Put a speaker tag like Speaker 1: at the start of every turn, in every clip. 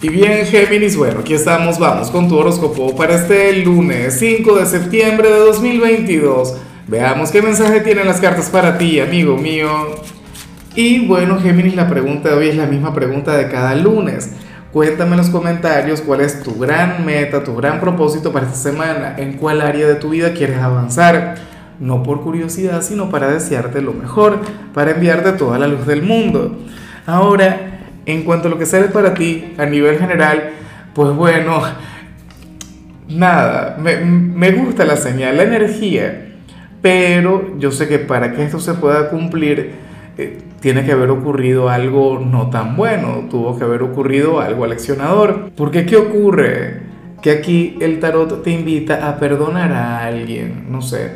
Speaker 1: Y bien, Géminis, bueno, aquí estamos, vamos con tu horóscopo para este lunes 5 de septiembre de 2022. Veamos qué mensaje tienen las cartas para ti, amigo mío. Y bueno, Géminis, la pregunta de hoy es la misma pregunta de cada lunes. Cuéntame en los comentarios cuál es tu gran meta, tu gran propósito para esta semana, en cuál área de tu vida quieres avanzar. No por curiosidad, sino para desearte lo mejor, para enviarte toda la luz del mundo. Ahora, en cuanto a lo que sale para ti a nivel general, pues bueno, nada, me, gusta la señal, la energía, pero yo sé que para que esto se pueda cumplir, eh, tiene que haber ocurrido algo no tan bueno, tuvo que haber ocurrido algo aleccionador. Porque ¿qué ocurre? Que aquí el tarot te invita a perdonar a alguien, no sé,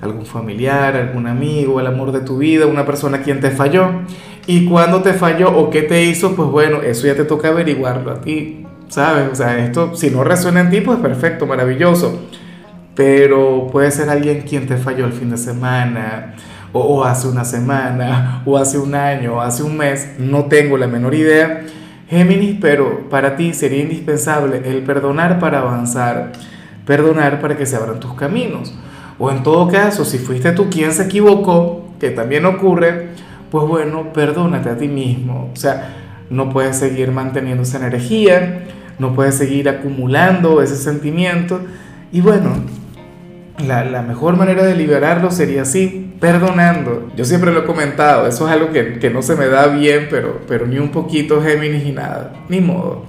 Speaker 1: algún familiar, algún amigo, el amor de tu vida, una persona quien te falló. Y cuando te falló o qué te hizo, pues bueno, eso ya te toca averiguarlo a ti, ¿sabes? O sea, esto, si no resuena en ti, pues perfecto, maravilloso. Pero puede ser alguien quien te falló el fin de semana, o, hace una semana, o hace un año, o hace un mes, no tengo la menor idea. Géminis, pero para ti sería indispensable el perdonar para avanzar, perdonar para que se abran tus caminos. O en todo caso, si fuiste tú quien se equivocó, que también ocurre, pues bueno, perdónate a ti mismo. O sea, no puedes seguir manteniendo esa energía, no puedes seguir acumulando ese sentimiento. Y bueno, la, mejor manera de liberarlo sería así, perdonando. Yo siempre lo he comentado, eso es algo que, que no se me da bien, pero, pero ni un poquito Géminis y nada, ni modo.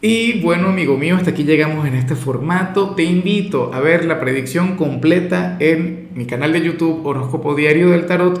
Speaker 1: Y bueno, amigo mío, hasta aquí llegamos en este formato. Te invito a ver la predicción completa en mi canal de YouTube Horóscopo Diario del Tarot